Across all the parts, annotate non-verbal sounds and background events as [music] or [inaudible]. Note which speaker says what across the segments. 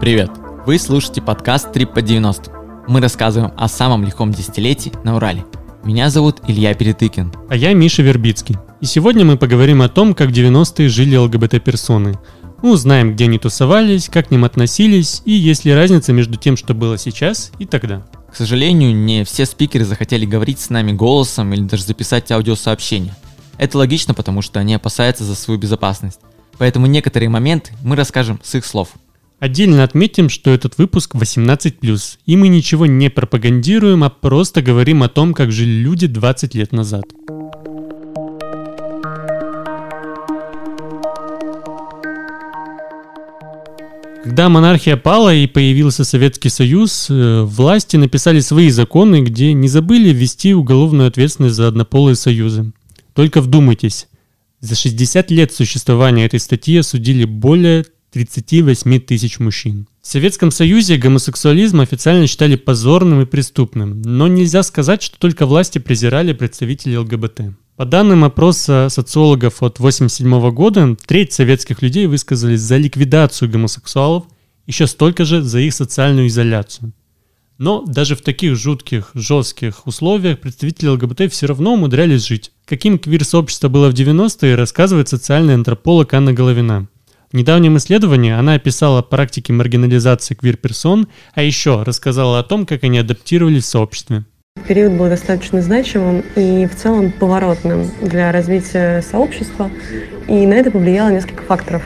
Speaker 1: Привет! Вы слушаете подкаст «Трип по 90». Мы рассказываем о самом лихом десятилетии на Урале. Меня зовут Илья Перетыкин.
Speaker 2: А я Миша Вербицкий. И сегодня мы поговорим о том, как в 90-е жили ЛГБТ-персоны. Мы узнаем, где они тусовались, как к ним относились и есть ли разница между тем, что было сейчас и тогда.
Speaker 1: К сожалению, не все спикеры захотели говорить с нами голосом или даже записать аудиосообщение. Это логично, потому что они опасаются за свою безопасность. Поэтому некоторые моменты мы расскажем с их слов.
Speaker 2: Отдельно отметим, что этот выпуск 18+, и мы ничего не пропагандируем, а просто говорим о том, как жили люди 20 лет назад. Когда монархия пала и появился Советский Союз, э, власти написали свои законы, где не забыли ввести уголовную ответственность за однополые союзы. Только вдумайтесь, за 60 лет существования этой статьи осудили более 38 тысяч мужчин. В Советском Союзе гомосексуализм официально считали позорным и преступным, но нельзя сказать, что только власти презирали представителей ЛГБТ. По данным опроса социологов от 1987 года, треть советских людей высказались за ликвидацию гомосексуалов, еще столько же за их социальную изоляцию. Но даже в таких жутких, жестких условиях представители ЛГБТ все равно умудрялись жить. Каким квир-сообщество было в 90-е, рассказывает социальный антрополог Анна Головина. В недавнем исследовании она описала практики маргинализации квир-персон, а еще рассказала о том, как они адаптировались в сообществе.
Speaker 3: Период был достаточно значимым и в целом поворотным для развития сообщества, и на это повлияло несколько факторов.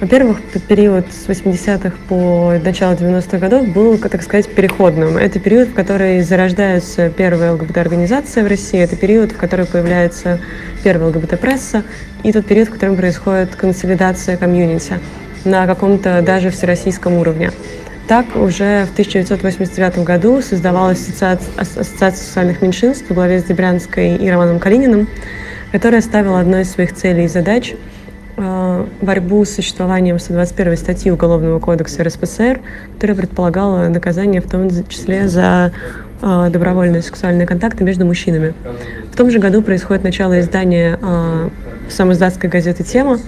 Speaker 3: Во-первых, период с 80-х по начало 90-х годов был, так сказать, переходным. Это период, в который зарождаются первые ЛГБТ-организации в России, это период, в который появляется первая ЛГБТ-пресса, и тот период, в котором происходит консолидация комьюнити на каком-то даже всероссийском уровне. Так уже в 1989 году создавалась ассоциация, ассоциация социальных меньшинств во главе с Дебрянской и Романом Калининым, которая ставила одной из своих целей и задач борьбу с существованием 121 статьи Уголовного кодекса РСФСР, которая предполагала наказание в том числе за э, добровольные сексуальные контакты между мужчинами. В том же году происходит начало издания э, самоиздатской газеты «Тема»,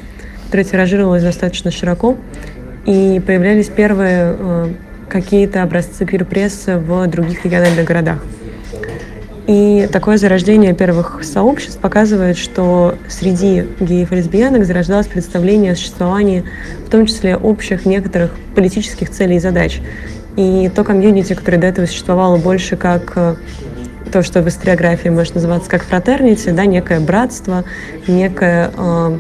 Speaker 3: которая тиражировалась достаточно широко и появлялись первые э, какие-то образцы квир-прессы в других региональных городах. И такое зарождение первых сообществ показывает, что среди геев и лесбиянок зарождалось представление о существовании, в том числе общих некоторых политических целей и задач. И то комьюнити, которое до этого существовало больше как э, то, что в историографии может называться как фратернити, да, некое братство, некое э,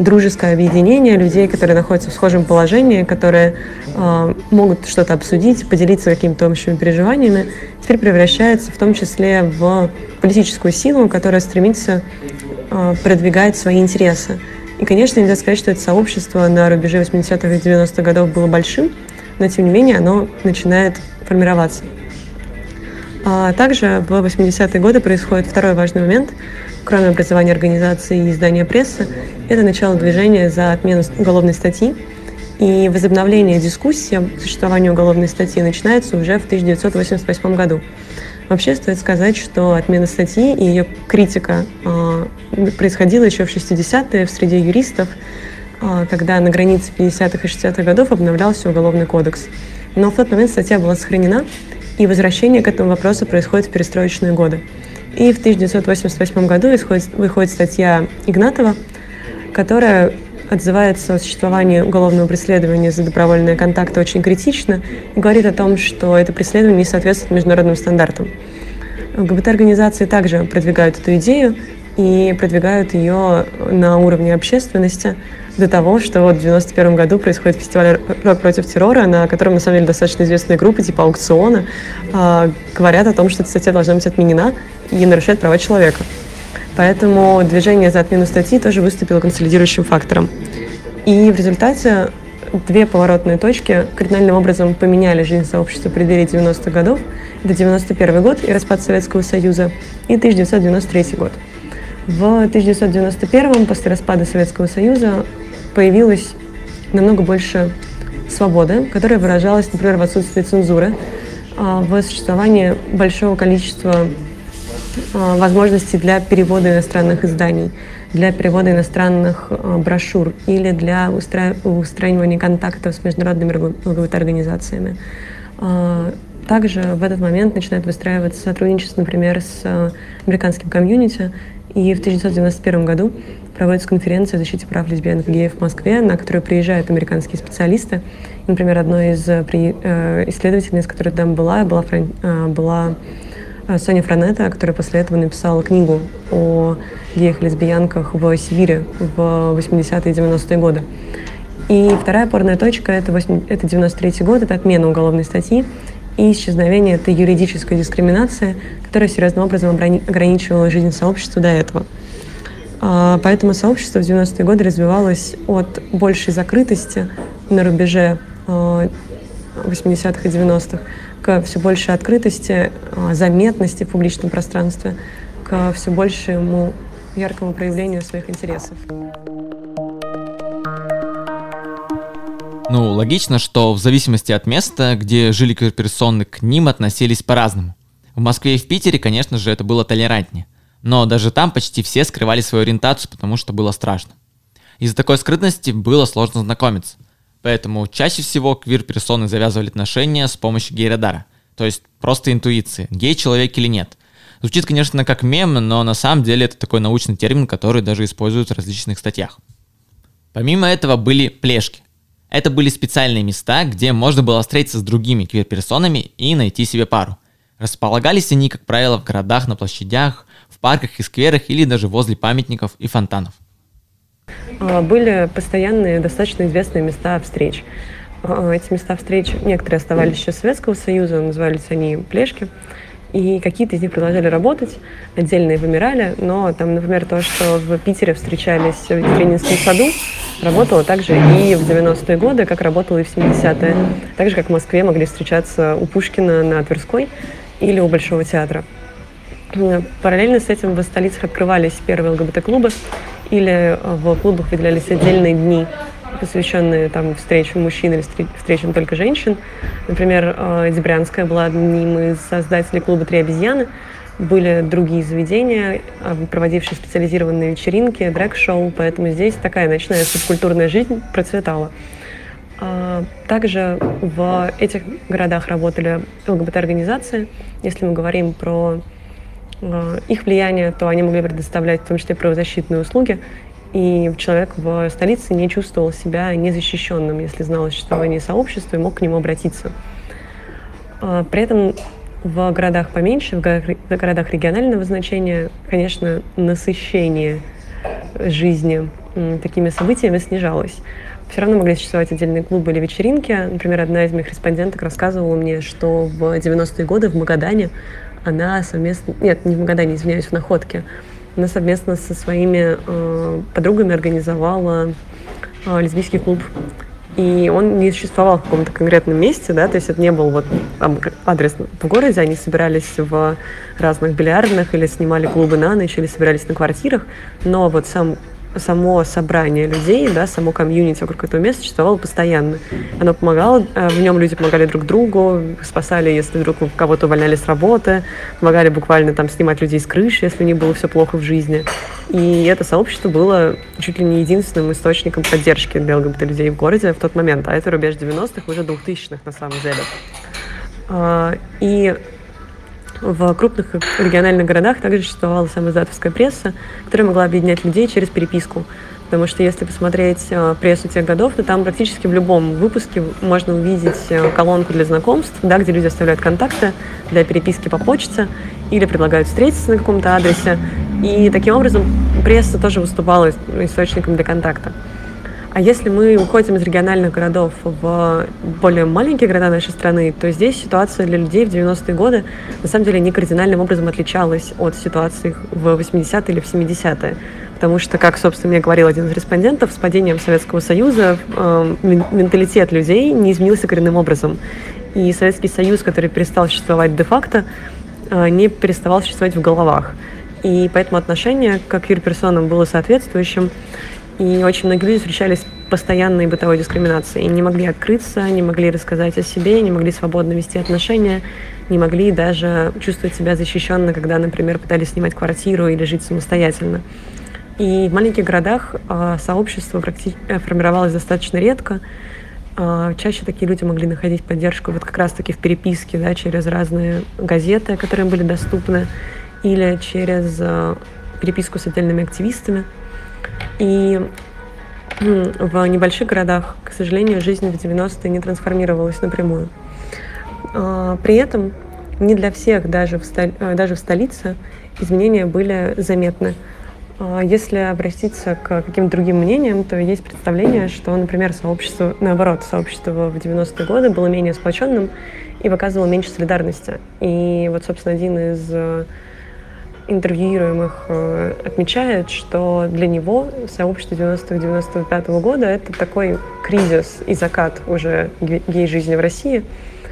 Speaker 3: дружеское объединение людей, которые находятся в схожем положении, которые э, могут что-то обсудить, поделиться какими-то общими переживаниями, теперь превращается в том числе в политическую силу, которая стремится э, продвигать свои интересы. И, конечно, нельзя сказать, что это сообщество на рубеже 80-х и 90-х годов было большим, но, тем не менее, оно начинает формироваться. А также в 80-е годы происходит второй важный момент – кроме образования организации и издания прессы, это начало движения за отмену уголовной статьи. И возобновление дискуссии о существовании уголовной статьи начинается уже в 1988 году. Вообще стоит сказать, что отмена статьи и ее критика э, происходила еще в 60-е в среде юристов, э, когда на границе 50-х и 60-х годов обновлялся Уголовный кодекс. Но в тот момент статья была сохранена, и возвращение к этому вопросу происходит в перестроечные годы. И в 1988 году исходит, выходит статья Игнатова, которая отзывается о существовании уголовного преследования за добровольные контакты очень критично и говорит о том, что это преследование не соответствует международным стандартам. ЛГБТ-организации также продвигают эту идею и продвигают ее на уровне общественности до того, что вот в 91 году происходит фестиваль «Рок против террора», на котором, на самом деле, достаточно известные группы, типа «Аукциона», э, говорят о том, что эта статья должна быть отменена и нарушает права человека. Поэтому движение за отмену статьи тоже выступило консолидирующим фактором. И в результате две поворотные точки кардинальным образом поменяли жизнь сообщества в преддверии 90-х годов. Это 91 год и распад Советского Союза, и 1993 год. В 1991 после распада Советского Союза появилось намного больше свободы, которая выражалась, например, в отсутствии цензуры, а, в существовании большого количества возможности для перевода иностранных изданий, для перевода иностранных брошюр или для устраивания контактов с международными ЛГБТ-организациями. Также в этот момент начинает выстраиваться сотрудничество, например, с американским комьюнити, и в 1991 году проводится конференция о защите прав лесбиянок и геев в Москве, на которую приезжают американские специалисты. Например, одной из э, э, исследовательниц, которая там была, была, э, была Соня Франета, которая после этого написала книгу о геях и лесбиянках в Сибири в 80-е и 90-е годы. И вторая опорная точка это, 8, это 93 год, это отмена уголовной статьи и исчезновение это юридическая дискриминация, которая серьезным образом ограничивала жизнь сообщества до этого. А, поэтому сообщество в 90-е годы развивалось от большей закрытости на рубеже 80-х а, и 90-х к все большей открытости, а, заметности в публичном пространстве, к все большему яркому проявлению своих интересов.
Speaker 1: Ну, логично, что в зависимости от места, где жили персоны, к ним относились по-разному. В Москве и в Питере, конечно же, это было толерантнее. Но даже там почти все скрывали свою ориентацию, потому что было страшно. Из-за такой скрытности было сложно знакомиться. Поэтому чаще всего квир-персоны завязывали отношения с помощью гей-радара. То есть просто интуиции, гей человек или нет. Звучит, конечно, как мем, но на самом деле это такой научный термин, который даже используют в различных статьях. Помимо этого были плешки. Это были специальные места, где можно было встретиться с другими квир-персонами и найти себе пару. Располагались они, как правило, в городах, на площадях, парках и скверах или даже возле памятников и фонтанов.
Speaker 3: А, были постоянные, достаточно известные места встреч. А, эти места встреч, некоторые оставались еще Советского Союза, назывались они «Плешки», и какие-то из них продолжали работать, отдельные вымирали, но там, например, то, что в Питере встречались в Ленинском саду, работало также и в 90-е годы, как работало и в 70-е. Так же, как в Москве могли встречаться у Пушкина на Тверской или у Большого театра. Параллельно с этим в столицах открывались первые ЛГБТ-клубы или э, в клубах выделялись отдельные дни, посвященные там встречам мужчин или встречам только женщин. Например, э, Дебрянская была одним из создателей клуба «Три обезьяны». Были другие заведения, э, проводившие специализированные вечеринки, дрэк-шоу, поэтому здесь такая ночная субкультурная жизнь процветала. Также в этих городах работали ЛГБТ-организации. Если мы говорим про Э, их влияние, то они могли предоставлять в том числе правозащитные услуги, и человек в столице не чувствовал себя незащищенным, если знал о существовании сообщества и мог к нему обратиться. Э, при этом в городах поменьше, в городах регионального значения, конечно, насыщение жизни такими событиями снижалось. Все равно могли существовать отдельные клубы или вечеринки. Например, одна из моих респонденток рассказывала мне, что в 90-е годы в Магадане она совместно, нет, не в Магадане, извиняюсь, в Находке, она совместно со своими э, подругами организовала э, лесбийский клуб. И он не существовал в каком-то конкретном месте, да, то есть это не был вот там адрес в городе, они собирались в разных бильярдных или снимали клубы на ночь, или собирались на квартирах, но вот сам само собрание людей, да, само комьюнити вокруг этого места существовало постоянно. Оно помогало, э, в нем люди помогали друг другу, спасали, если вдруг кого-то увольняли с работы, помогали буквально там снимать людей с крыши, если у них было все плохо в жизни. И это сообщество было чуть ли не единственным источником поддержки для ЛГБТ-людей в городе в тот момент, а это рубеж 90-х, уже 2000-х на самом деле. А, и в крупных региональных городах также существовала самоиздатовская пресса, которая могла объединять людей через переписку. Потому что если посмотреть э, прессу тех годов, то там практически в любом выпуске можно увидеть э, колонку для знакомств, да, где люди оставляют контакты для переписки по почте или предлагают встретиться на каком-то адресе. И таким образом пресса тоже выступала источником для контакта. А если мы уходим из региональных городов в более маленькие города нашей страны, то здесь ситуация для людей в 90-е годы на самом деле не кардинальным образом отличалась от ситуации в 80-е или в 70-е. Потому что, как, собственно, мне говорил один из респондентов, с падением Советского Союза э, менталитет людей не изменился коренным образом. И Советский Союз, который перестал существовать де-факто, э, не переставал существовать в головах. И поэтому отношение к квир-персонам было соответствующим. И очень многие люди встречались постоянной бытовой дискриминацией. Не могли открыться, не могли рассказать о себе, не могли свободно вести отношения, не могли даже чувствовать себя защищенно, когда, например, пытались снимать квартиру или жить самостоятельно. И в маленьких городах э, сообщество э, формировалось достаточно редко. Э, чаще такие люди могли находить поддержку вот как раз-таки в переписке, да, через разные газеты, которые им были доступны, или через э, переписку с отдельными активистами. И в небольших городах, к сожалению, жизнь в 90-е не трансформировалась напрямую. А, при этом не для всех, даже в, столь, э, даже в столице, изменения были заметны. А, если обратиться к каким-то другим мнениям, то есть представление, что, например, сообщество, наоборот, сообщество в 90-е годы было менее сплоченным и выказывало меньше солидарности. И вот, собственно, один из э, интервьюируемых э, отмечает, что для него сообщество 90-95 года — это такой кризис и закат уже гей-жизни в России,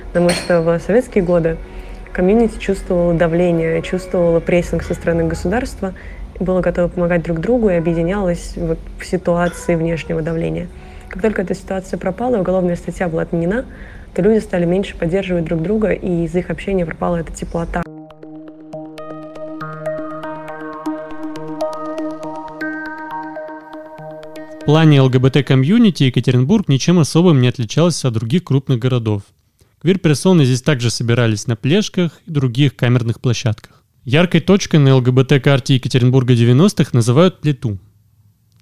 Speaker 3: потому что в советские годы комьюнити чувствовало давление, чувствовало прессинг со стороны государства, было готово помогать друг другу и объединялось вот в ситуации внешнего давления. Как только эта ситуация пропала, уголовная статья была отменена, то люди стали меньше поддерживать друг друга, и из их общения пропала эта теплота.
Speaker 2: Плане ЛГБТ-комьюнити Екатеринбург ничем особым не отличался от других крупных городов. Квир-персоны здесь также собирались на плешках и других камерных площадках. Яркой точкой на ЛГБТ-карте Екатеринбурга 90-х называют Плиту.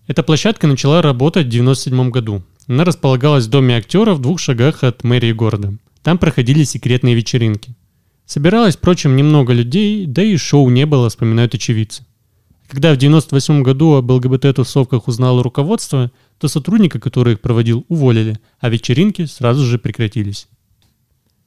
Speaker 2: Эта площадка начала работать в 1997 году. Она располагалась в доме актера в двух шагах от мэрии города. Там проходили секретные вечеринки. Собиралось, впрочем, немного людей, да и шоу не было, вспоминают очевидцы. Когда в 98 году об ЛГБТ-тусовках узнало руководство, то сотрудника, который их проводил, уволили, а вечеринки сразу же прекратились.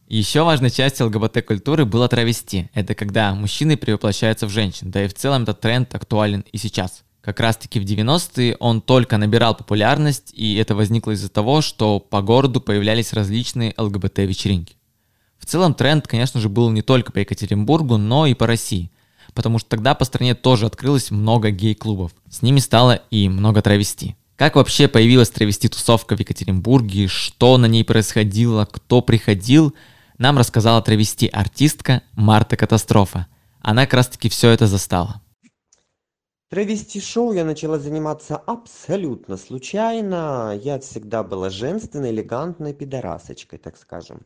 Speaker 1: Еще важной частью ЛГБТ-культуры было травести. Это когда мужчины перевоплощаются в женщин. Да и в целом этот тренд актуален и сейчас. Как раз таки в 90-е он только набирал популярность, и это возникло из-за того, что по городу появлялись различные ЛГБТ-вечеринки. В целом тренд, конечно же, был не только по Екатеринбургу, но и по России – потому что тогда по стране тоже открылось много гей-клубов. С ними стало и много травести. Как вообще появилась травести-тусовка в Екатеринбурге, что на ней происходило, кто приходил, нам рассказала травести-артистка Марта Катастрофа. Она как раз-таки все это застала.
Speaker 4: Травести-шоу я начала заниматься абсолютно случайно. Я всегда была женственной, элегантной пидорасочкой, так скажем.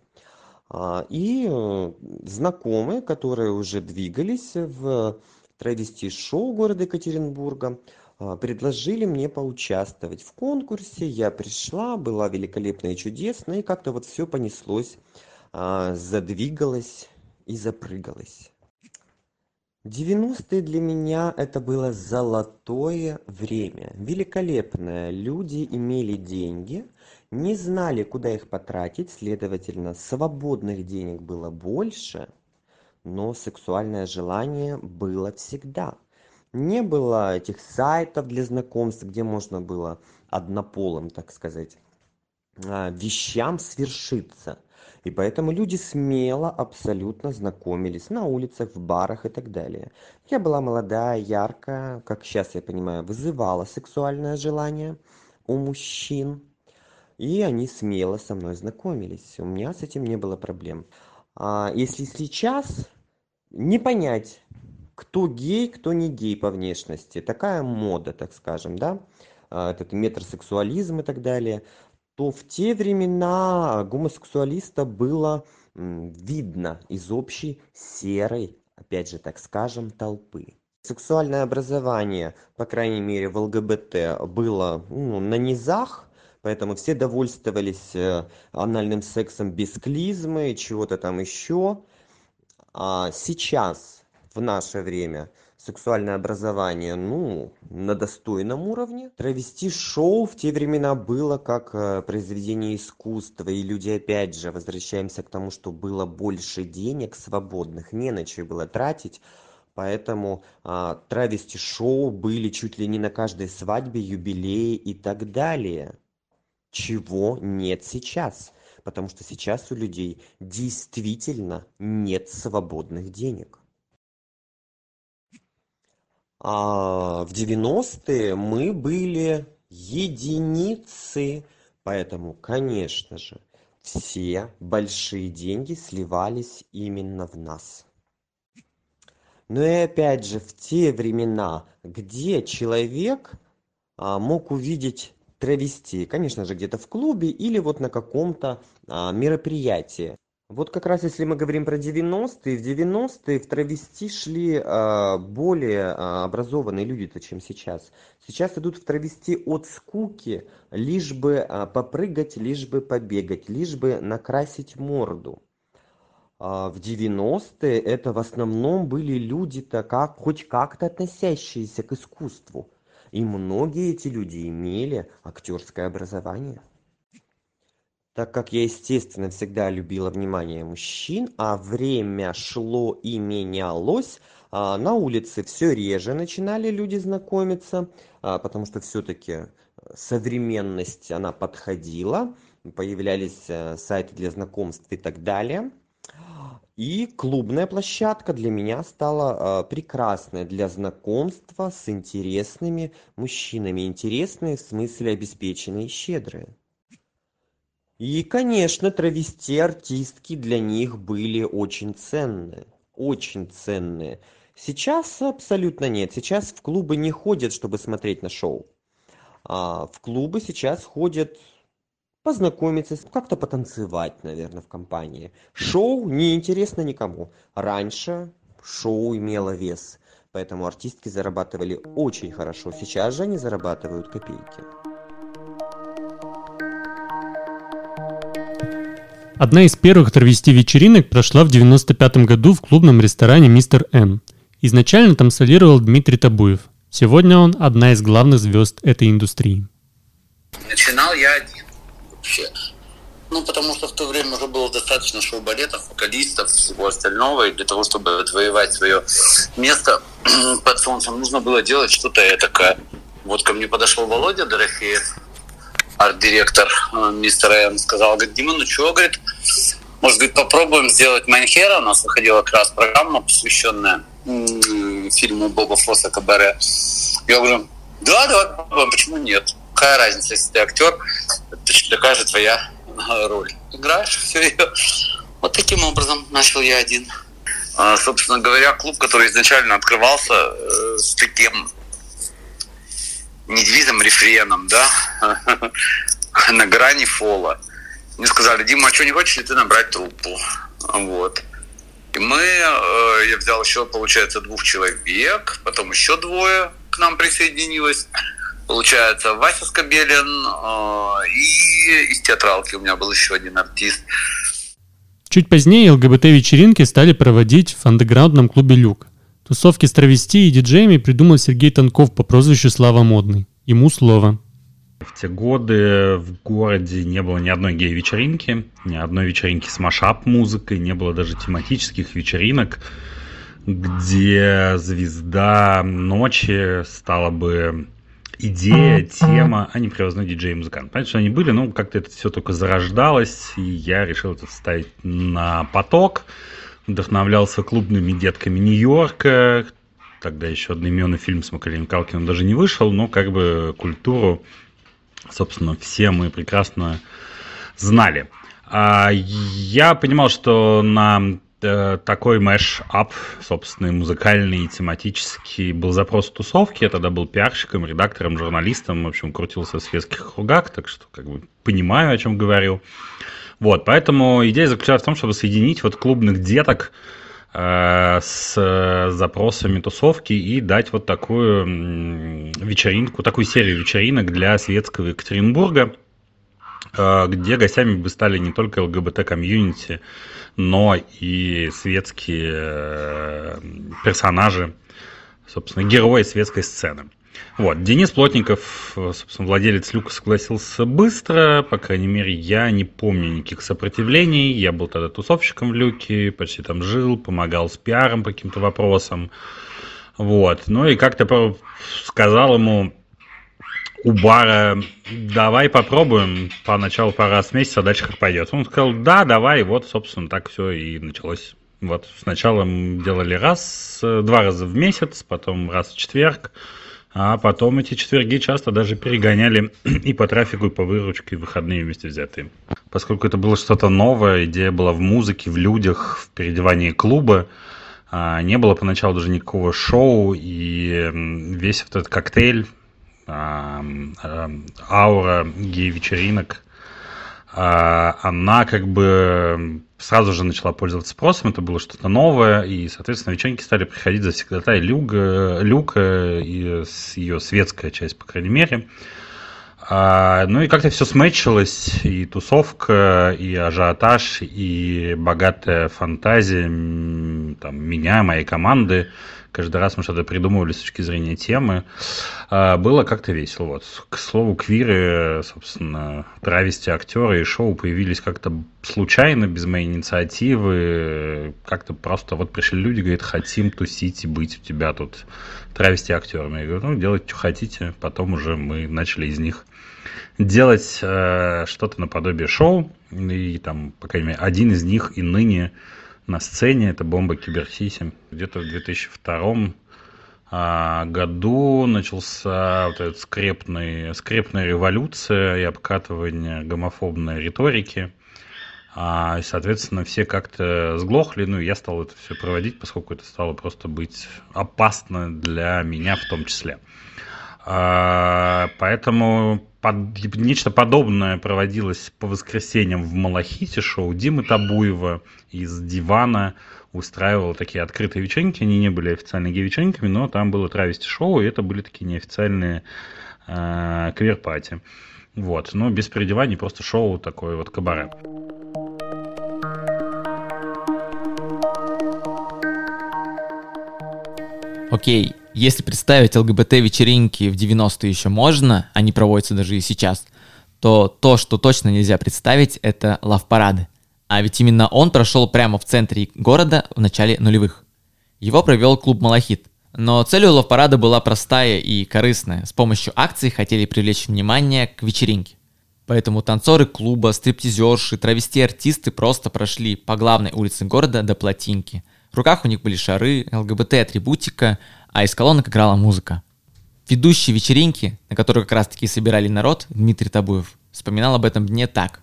Speaker 4: А, и э, знакомые, которые уже двигались в травести-шоу города Екатеринбурга, а, предложили мне поучаствовать в конкурсе. Я пришла, была великолепна и чудесна, и как-то вот все понеслось, а, задвигалось и запрыгалось. 90-е для меня это было золотое время, великолепное. Люди имели деньги, не знали, куда их потратить, следовательно, свободных денег было больше, но сексуальное желание было всегда. Не было этих сайтов для знакомств, где можно было однополым, так сказать, а, вещам свершиться. И поэтому люди смело абсолютно знакомились на улицах, в барах и так далее. Я была молодая, яркая, как сейчас я понимаю, вызывала сексуальное желание у мужчин и они смело со мной знакомились. У меня с этим не было проблем. А если сейчас не понять кто гей кто не гей по внешности такая мода так скажем да а, этот метросексуализм и так далее то в те времена гомосексуалиста было видно из общей серой опять же так скажем толпы. Сексуальное образование по крайней мере в лгбт было ну, на низах поэтому все довольствовались э, анальным сексом без клизмы чего-то там еще а сейчас в наше время сексуальное образование ну на достойном уровне. Травести шоу в те времена было как э, произведение искусства и люди опять же возвращаемся к тому что было больше денег свободных не на что было тратить. Поэтому а, травести шоу были чуть ли не на каждой свадьбе юбилее и так далее чего нет сейчас потому что сейчас у людей действительно нет свободных денег а в девяностые мы были единицы. Поэтому, конечно же, все большие деньги сливались именно в нас. Но и опять же, в те времена, где человек а, мог увидеть травести, конечно же, где-то в клубе или вот на каком-то а, мероприятии. Вот как раз если мы говорим про 90-е, в 90-е в травести шли э, более э, образованные люди-то, чем сейчас. Сейчас идут в травести от скуки, лишь бы попрыгать, лишь бы побегать, лишь бы накрасить морду. А в 90-е это в основном были люди-то как, хоть как-то относящиеся к искусству. И многие эти люди имели актерское образование. Так как я естественно всегда любила внимание мужчин а время шло и менялось а, на улице все реже начинали люди знакомиться а, потому что все-таки современность она подходила появлялись э, сайты для знакомств и так далее и клубная площадка для меня стала э, прекрасной для знакомства с интересными мужчинами. Интересные в смысле обеспеченные и щедрые. И конечно травести артистки для них были очень ценные очень ценные. Сейчас абсолютно нет. Сейчас в клубы не ходят чтобы смотреть на шоу. А в клубы сейчас ходят познакомиться как-то потанцевать наверное в компании шоу не интересно никому раньше шоу имело вес поэтому артистки зарабатывали очень хорошо сейчас же они зарабатывают копейки
Speaker 2: Одна из первых травести-вечеринок прошла в 95 году в клубном ресторане «Мистер Н». Изначально там солировал Дмитрий Табуев. Сегодня он одна из главных звезд этой индустрии.
Speaker 5: Начинал я вообще. Ну, потому что в то время уже было достаточно шоу-балетов, вокалистов, всего остального, и для того, чтобы отвоевать свое место [clears throat] под солнцем, нужно было делать что-то этакое. Вот ко мне подошел Володя Дорофеев, арт-директор э, мистер М сказал, говорит, Дима, ну что, говорит, может, говорит, попробуем сделать Mein Herr а. У нас выходила как раз программа, посвященная фильму Боба Фосса Кабаре. Я говорю, да, давай попробуем, почему нет? Какая разница, если ты актер, точно такая же твоя [laughs] роль. Играешь, все ее. Вот таким образом начал я один. А, собственно говоря, клуб, который изначально открывался э, с таким не рефреном, да, [laughs] на грани фола. Мне сказали, Дима, а что, не хочешь ли ты набрать труппу? Вот. И мы, э, я взял еще, получается, двух человек, потом еще двое к нам присоединилось. Получается, Вася Скобелин э, и из театралки у меня был еще один артист.
Speaker 2: Чуть позднее ЛГБТ-вечеринки стали проводить в андеграундном клубе «Люк». Тусовки с травести и диджеями придумал Сергей Танков по прозвищу Слава Модный. Ему слово.
Speaker 6: В те годы в городе не было ни одной гей-вечеринки, ни одной вечеринки с машап-музыкой, не было даже тематических вечеринок, где звезда ночи стала бы идея, тема, а не привозной диджей музыкант. Понятно, что они были, но как-то это все только зарождалось, и я решил это ставить на поток вдохновлялся клубными детками Нью-Йорка, тогда еще одноименный фильм с Маколеем Калкиным даже не вышел, но как бы культуру, собственно, все мы прекрасно знали. А я понимал, что на такой mash-up, собственно, музыкальный и тематический, был запрос в тусовке. Я тогда был пиарщиком, редактором, журналистом, в общем, крутился в светских кругах, так что как бы понимаю, о чем говорю. Вот, поэтому идея заключалась в том, чтобы соединить вот клубных деток э, с запросами тусовки и дать вот такую вечеринку, такую серию вечеринок для светского Екатеринбурга, э, где гостями бы стали не только ЛГБТ-комьюнити, но и светские э, персонажи, собственно, герои светской сцены. Вот, Денис Плотников, собственно, владелец Люка, согласился быстро, по крайней мере, я не помню никаких сопротивлений, я был тогда тусовщиком в Люке, почти там жил, помогал с пиаром по каким-то вопросам, вот, ну и как-то сказал ему у бара, давай попробуем, поначалу по раз в месяц, а дальше как пойдет. Он сказал, да, давай, и вот, собственно, так все и началось. Вот сначала мы делали раз, два раза в месяц, потом раз в четверг, А потом эти четверги часто даже перегоняли [clears throat] и по трафику, и по выручке, и выходные вместе взятые. Поскольку это было что-то новое, идея была в музыке, в людях, в переодевании клуба, а, не было поначалу даже никакого шоу, и весь этот коктейль, аура гей-вечеринок, она как бы сразу же начала пользоваться спросом, это было что-то новое, и, соответственно, вечеринки стали приходить завсегдатай Люка, Люка и ее светская часть, по крайней мере. А, ну и как-то все смечилось, и тусовка, и ажиотаж, и богатая фантазия там, меня, моей команды. Каждый раз мы что-то придумывали с точки зрения темы. А, было как-то весело. Вот. К слову, квиры, собственно, травести актеры и шоу появились как-то случайно, без моей инициативы. Как-то просто вот пришли люди, говорят, хотим тусить и быть у тебя тут травести актерами. Я говорю, ну, делайте, что хотите. Потом уже мы начали из них делать э, что-то наподобие шоу. И там, по крайней мере, один из них и ныне на сцене, это «Бомба Киберсиси». Где-то в 2002 а, году начался вот этот скрепный, скрепная революция и обкатывание гомофобной риторики. А, соответственно, все как-то сглохли, ну, и я стал это все проводить, поскольку это стало просто быть опасно для меня в том числе. А, поэтому под, нечто подобное проводилось по воскресеньям в Малахите, шоу Димы Табуева из Дивана устраивал такие открытые вечеринки, они не были официальными гей-вечеринками, но там было травести шоу, и это были такие неофициальные э, квир-пати. Вот, но без переодеваний, просто шоу такое вот кабаре.
Speaker 1: Окей, если представить ЛГБТ-вечеринки в 90-е еще можно, они проводятся даже и сейчас, то то, что точно нельзя представить, это лав-парады. А ведь именно он прошел прямо в центре города в начале нулевых. Его провел клуб «Малахит». Но цель у лав-парада была простая и корыстная. С помощью акций хотели привлечь внимание к вечеринке. Поэтому танцоры клуба, стриптизерши, травести-артисты просто прошли по главной улице города до плотинки. В руках у них были шары, ЛГБТ-атрибутика, а из колонок играла музыка. Ведущий вечеринки, на которую как раз таки собирали народ, Дмитрий Табуев, вспоминал об этом дне так.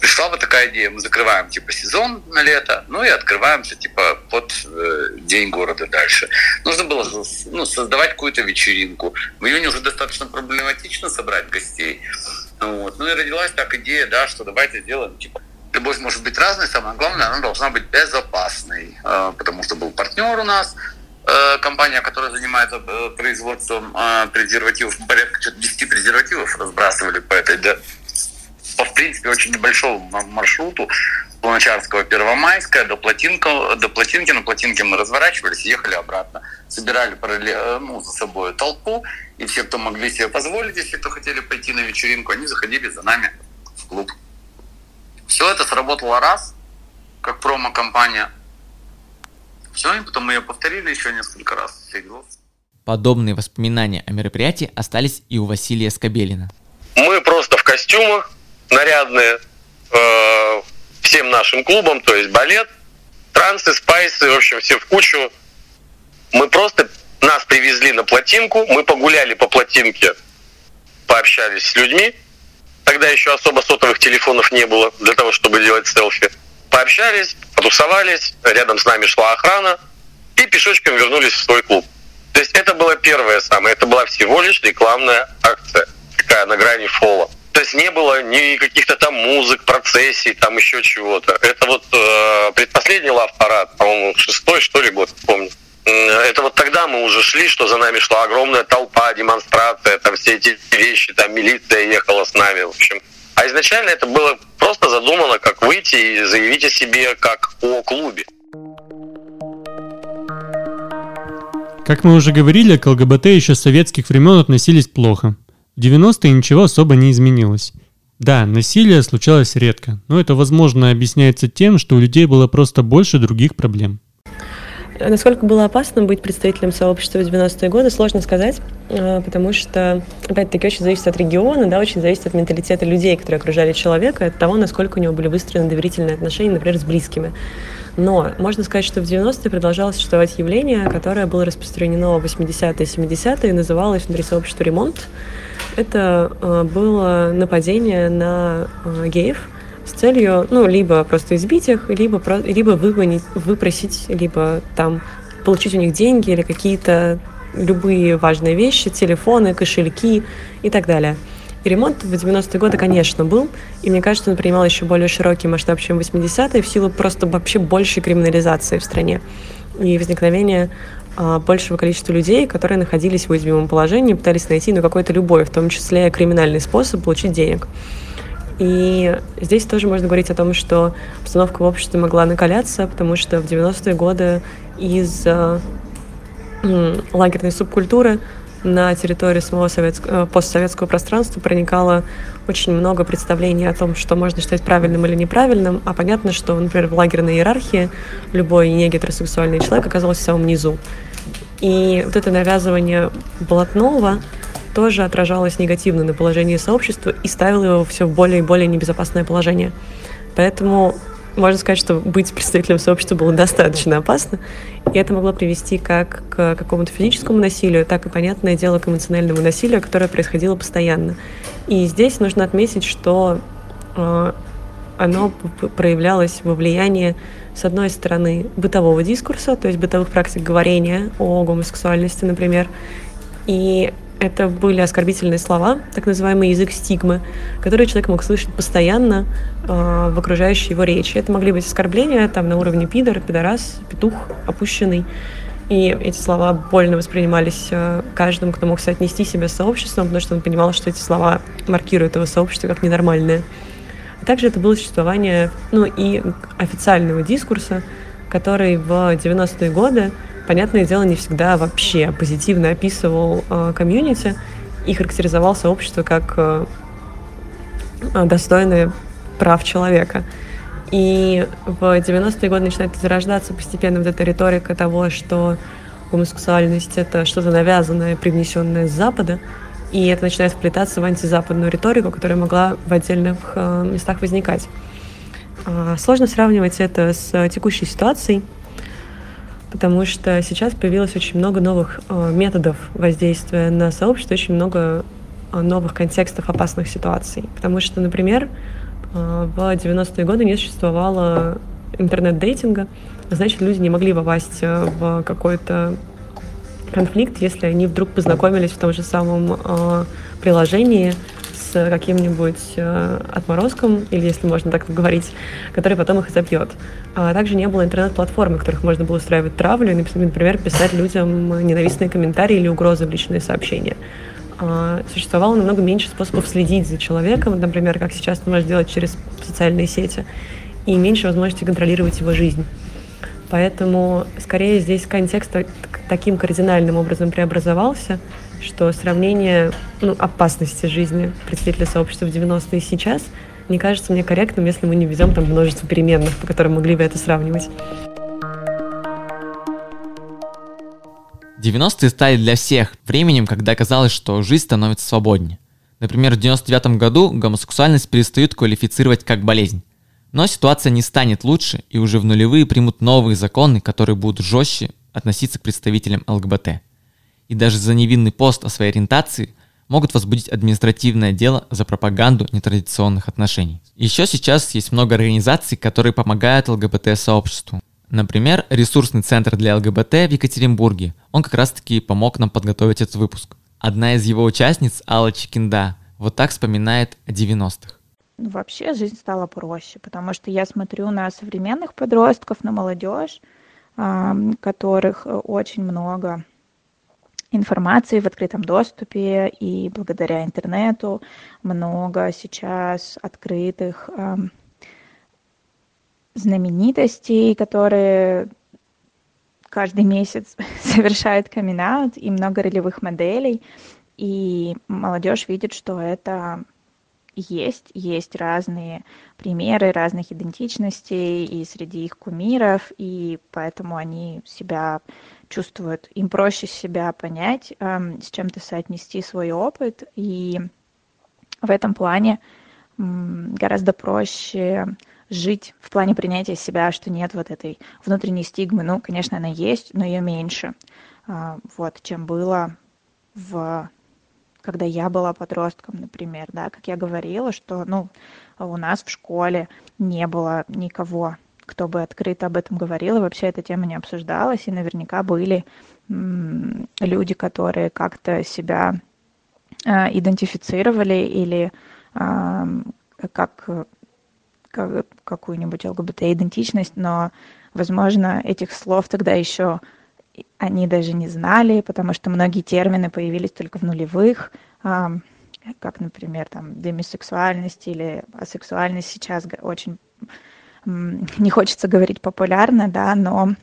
Speaker 5: Пришла бы такая идея, мы закрываем типа сезон на лето, ну и открываемся типа под э, день города дальше. Нужно было ну, создавать какую-то вечеринку. В июне уже достаточно проблематично собрать гостей. Вот. Ну и родилась так идея, да, что давайте сделаем типа любовь может быть разной, самое главное, она должна быть безопасной, э, потому что был партнер у нас, Э, компания, которая занимается э, производством презервативов, порядка 10 презервативов разбрасывали по этой, да, по, в принципе, очень небольшому маршруту Луначарского, Первомайская, до, Плотинка, до Плотинки. На Плотинке мы разворачивались ехали обратно. Собирали ну, за собой толпу, и все, кто могли себе позволить, если кто хотели пойти на вечеринку, они заходили за нами в клуб. Все это сработало раз, как промо-компания, все, и потом мы ее повторили еще несколько раз.
Speaker 1: Подобные воспоминания о мероприятии остались и у Василия Скобелина.
Speaker 7: Мы просто в костюмах, нарядные, э, всем нашим клубам, то есть балет, трансы, спайсы, в общем, все в кучу. Мы просто, нас привезли на плотинку, мы погуляли по плотинке, пообщались с людьми. Тогда еще особо сотовых телефонов не было для того, чтобы делать селфи пообщались, потусовались, рядом с нами шла охрана и пешочком вернулись в свой клуб. То есть это было первое самое, это была всего лишь рекламная акция, такая на грани фола. То есть не было ни каких-то там музык, процессий, там еще чего-то. Это вот э, предпоследний лав-парад, по-моему, шестой, что ли, год, помню. Это вот тогда мы уже шли, что за нами шла огромная толпа, демонстрация, там все эти вещи, там милиция ехала с нами, в общем. А изначально это было просто задумано, как выйти и заявить о себе как о клубе.
Speaker 2: Как мы уже говорили, к ЛГБТ еще с советских времен относились плохо. В 90-е ничего особо не изменилось. Да, насилие случалось редко, но это, возможно, объясняется тем, что у людей было просто больше других проблем.
Speaker 3: Насколько было опасно быть представителем сообщества в 90-е годы, сложно сказать, э, потому что, опять-таки, очень зависит от региона, да, очень зависит от менталитета людей, которые окружали человека, от того, насколько у него были выстроены доверительные отношения, например, с близкими. Но можно сказать, что в 90-е продолжало существовать явление, которое было распространено в 80-е и 70-е, называлось внутри сообщества «Ремонт». Это э, было нападение на э, геев, с целью, ну, либо просто избить их, либо, либо выманить, выпросить, либо там получить у них деньги или какие-то любые важные вещи, телефоны, кошельки и так далее. И ремонт в 90-е годы, конечно, был, и мне кажется, он принимал еще более широкий масштаб, чем в 80-е, в силу просто вообще большей криминализации в стране и возникновения а, большего количества людей, которые находились в уязвимом положении, пытались найти ну, какой-то любой, в том числе криминальный способ получить денег. И здесь тоже можно говорить о том, что обстановка в обществе могла накаляться, потому что в 90-е годы из э, лагерной субкультуры на территорию самого советского, э, постсоветского пространства проникало очень много представлений о том, что можно считать правильным или неправильным, а понятно, что, например, в лагерной иерархии любой негетеросексуальный человек оказался в самом низу. И вот это навязывание блатного тоже отражалось негативно на положении сообщества и ставило его все в более и более небезопасное положение. Поэтому можно сказать, что быть представителем сообщества было достаточно опасно, и это могло привести как к какому-то физическому насилию, так и, понятное дело, к эмоциональному насилию, которое происходило постоянно. И здесь нужно отметить, что э, оно проявлялось во влиянии, с одной стороны, бытового дискурса, то есть бытовых практик говорения о гомосексуальности, например, и это были оскорбительные слова, так называемый язык стигмы, которые человек мог слышать постоянно э, в окружающей его речи. Это могли быть оскорбления там, на уровне пидор, пидорас, петух, опущенный. И эти слова больно воспринимались э, каждым, кто мог соотнести себя с сообществом, потому что он понимал, что эти слова маркируют его сообщество как ненормальное. А также это было существование ну, и официального дискурса, который в 90-е годы понятное дело, не всегда вообще позитивно описывал э, комьюнити и характеризовал сообщество как э, э достойное прав человека. И в 90-е годы начинает зарождаться постепенно вот эта риторика того, что гомосексуальность — это что-то навязанное, привнесенное с Запада, и это начинает вплетаться в антизападную риторику, которая могла в отдельных э, местах возникать. Э, сложно сравнивать это с текущей ситуацией, потому что сейчас появилось очень много новых э, методов воздействия на сообщество, очень много э, новых контекстов опасных ситуаций. Потому что, например, в 90-е годы не существовало интернет-дейтинга, значит, люди не могли попасть в какой-то конфликт, если они вдруг познакомились в том же самом э, приложении каким-нибудь э, отморозком, или если можно так говорить, который потом их забьет. А также не было интернет-платформ, в которых можно было устраивать травлю и, например, писать людям ненавистные комментарии или угрозы в личные сообщения. А, существовало намного меньше способов следить за человеком, например, как сейчас это можно делать через социальные сети, и меньше возможности контролировать его жизнь. Поэтому, скорее, здесь контекст таким кардинальным образом преобразовался, что сравнение ну, опасности жизни представителя сообщества в 90-е и сейчас не кажется мне корректным, если мы не введем там множество переменных, по которым могли бы это сравнивать.
Speaker 1: 90-е стали для всех временем, когда казалось, что жизнь становится свободнее. Например, в 99 году гомосексуальность перестают квалифицировать как болезнь. Но ситуация не станет лучше, и уже в нулевые примут новые законы, которые будут жестче относиться к представителям ЛГБТ и даже за невинный пост о своей ориентации могут возбудить административное дело за пропаганду нетрадиционных отношений. Еще сейчас есть много организаций, которые помогают ЛГБТ-сообществу. Например, ресурсный центр для ЛГБТ в Екатеринбурге. Он как раз-таки помог нам подготовить этот выпуск. Одна из его участниц, Алла Чекинда, вот так вспоминает о 90-х.
Speaker 8: Ну, вообще жизнь стала проще, потому что я смотрю на современных подростков, на молодежь, которых очень много информации в открытом доступе, и благодаря интернету много сейчас открытых э, знаменитостей, которые каждый месяц [laughs] совершают камин и много ролевых моделей, и молодежь видит, что это есть, есть разные примеры разных идентичностей и среди их кумиров, и поэтому они себя чувствуют, им проще себя понять, эм, с чем-то соотнести свой опыт, и в этом плане гораздо проще жить в плане принятия себя, что нет вот этой внутренней стигмы. Ну, конечно, она есть, но ее меньше, а, вот, чем было в когда я была подростком, например, да, как я говорила, что, ну, у нас в школе не было никого, кто бы открыто об этом говорил, и вообще эта тема не обсуждалась, и наверняка были люди, которые как-то себя э, идентифицировали или э, как, как какую-нибудь ЛГБТ-идентичность, но, возможно, этих слов тогда еще они даже не знали, потому что многие термины появились только в нулевых, как, например, там, демисексуальность или асексуальность сейчас очень не хочется говорить популярно, да, но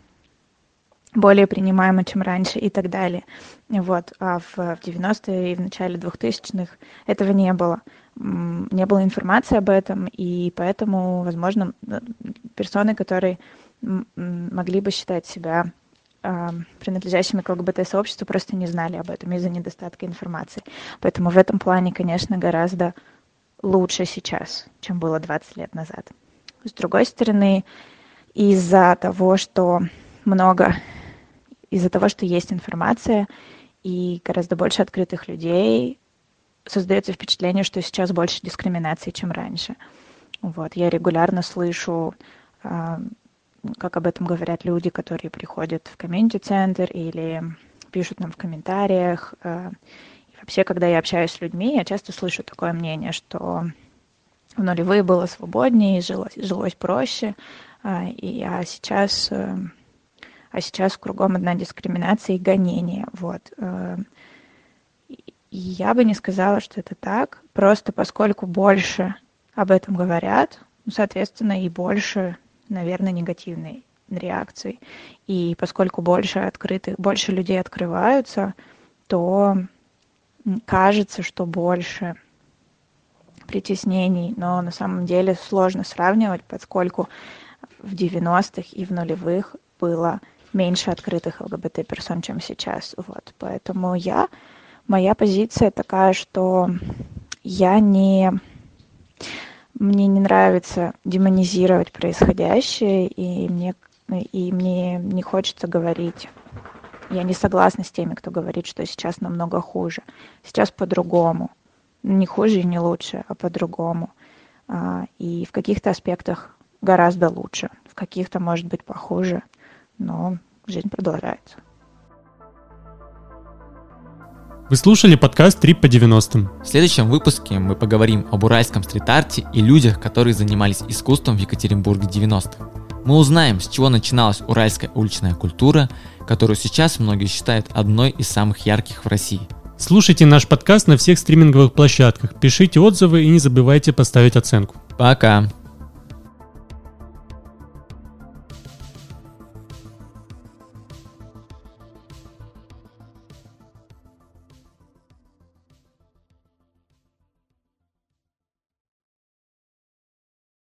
Speaker 8: более принимаемо, чем раньше и так далее. Вот. А в, в 90-е и в начале 2000-х этого не было. Не было информации об этом, и поэтому, возможно, персоны, которые могли бы считать себя принадлежащими к ЛГБТ-сообществу просто не знали об этом из-за недостатка информации. Поэтому в этом плане, конечно, гораздо лучше сейчас, чем было 20 лет назад. С другой стороны, из-за того, что много, из-за того, что есть информация и гораздо больше открытых людей, создается впечатление, что сейчас больше дискриминации, чем раньше. Вот, я регулярно слышу как об этом говорят люди, которые приходят в комьюнити-центр или пишут нам в комментариях. Э, и вообще, когда я общаюсь с людьми, я часто слышу такое мнение, что в нулевые было свободнее, жилось, жилось проще, а, и, а, сейчас, э, а сейчас кругом одна дискриминация и гонение. Вот. Э, и я бы не сказала, что это так, просто поскольку больше об этом говорят, соответственно, и больше наверное, негативной реакцией. И поскольку больше открытых, больше людей открываются, то кажется, что больше притеснений, но на самом деле сложно сравнивать, поскольку в 90-х и в нулевых было меньше открытых ЛГБТ-персон, чем сейчас. Вот. Поэтому я, моя позиция такая, что я не мне не нравится демонизировать происходящее, и мне, и мне не хочется говорить. Я не согласна с теми, кто говорит, что сейчас намного хуже. Сейчас по-другому. Не хуже и не лучше, а по-другому. А, и в каких-то аспектах гораздо лучше, в каких-то, может быть, похуже, но жизнь продолжается.
Speaker 2: Вы слушали подкаст «Трип по 90-м».
Speaker 1: В следующем выпуске мы поговорим об уральском стрит-арте и людях, которые занимались искусством в Екатеринбурге 90-х. Мы узнаем, с чего начиналась уральская уличная культура, которую сейчас многие считают одной из самых ярких в России.
Speaker 2: Слушайте наш подкаст на всех стриминговых площадках, пишите отзывы и не забывайте поставить оценку.
Speaker 1: Пока!